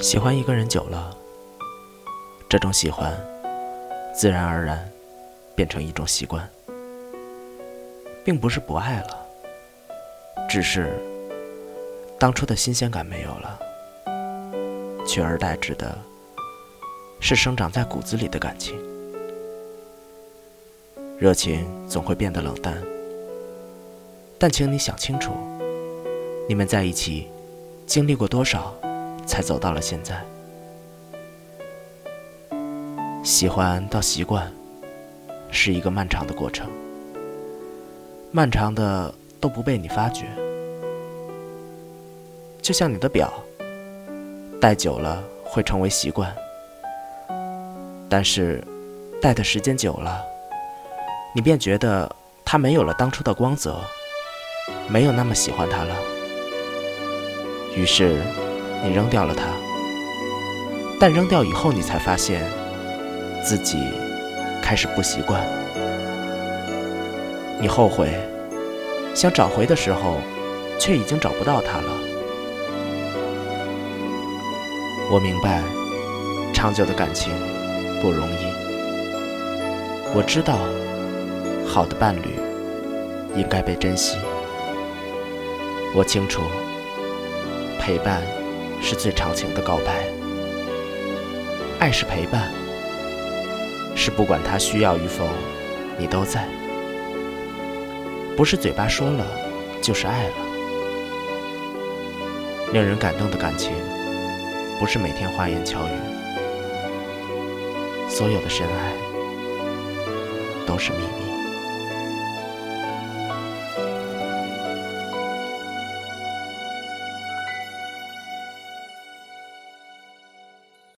喜欢一个人久了，这种喜欢自然而然变成一种习惯，并不是不爱了，只是当初的新鲜感没有了，取而代之的是生长在骨子里的感情。热情总会变得冷淡，但请你想清楚，你们在一起经历过多少？才走到了现在。喜欢到习惯，是一个漫长的过程，漫长的都不被你发觉。就像你的表，戴久了会成为习惯，但是戴的时间久了，你便觉得它没有了当初的光泽，没有那么喜欢它了。于是。你扔掉了它，但扔掉以后，你才发现自己开始不习惯。你后悔，想找回的时候，却已经找不到它了。我明白，长久的感情不容易。我知道，好的伴侣应该被珍惜。我清楚，陪伴。是最长情的告白，爱是陪伴，是不管他需要与否，你都在，不是嘴巴说了就是爱了。令人感动的感情，不是每天花言巧语，所有的深爱都是秘密。